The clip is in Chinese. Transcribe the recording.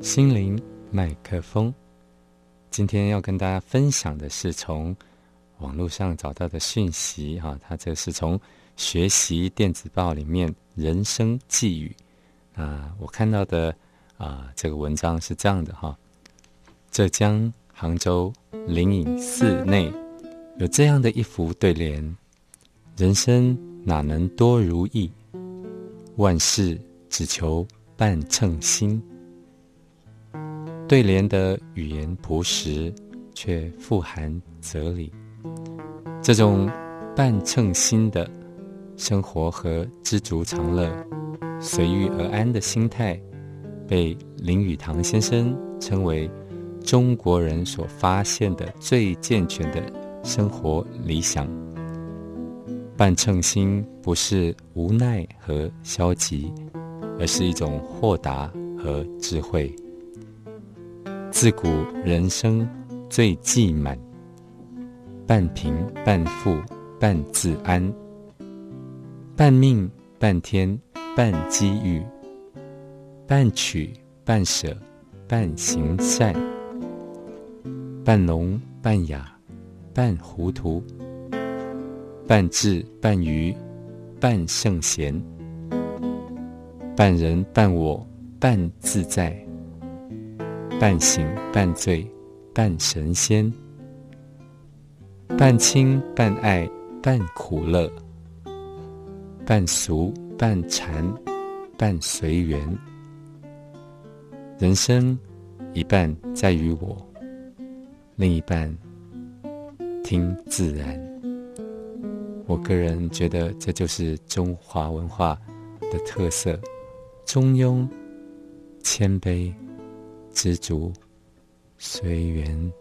心灵麦克风。今天要跟大家分享的是从网络上找到的讯息哈他这是从学习电子报里面人生寄语。啊我看到的啊这个文章是这样的哈浙江杭州灵隐寺内有这样的一幅对联人生哪能多如意，万事只求半称心。对联的语言朴实，却富含哲理。这种半称心的生活和知足常乐、随遇而安的心态，被林语堂先生称为中国人所发现的最健全的生活理想。半称心不是无奈和消极，而是一种豁达和智慧。自古人生最忌满，半平半富半自安，半命半天半机遇，半取半舍半行善，半聋半哑半糊涂，半智半愚半圣贤，半人半我半自在。半醒半醉，半神仙；半亲半爱，半苦乐；半俗半禅，半随缘。人生一半在于我，另一半听自然。我个人觉得，这就是中华文化的特色：中庸、谦卑。知足，随缘。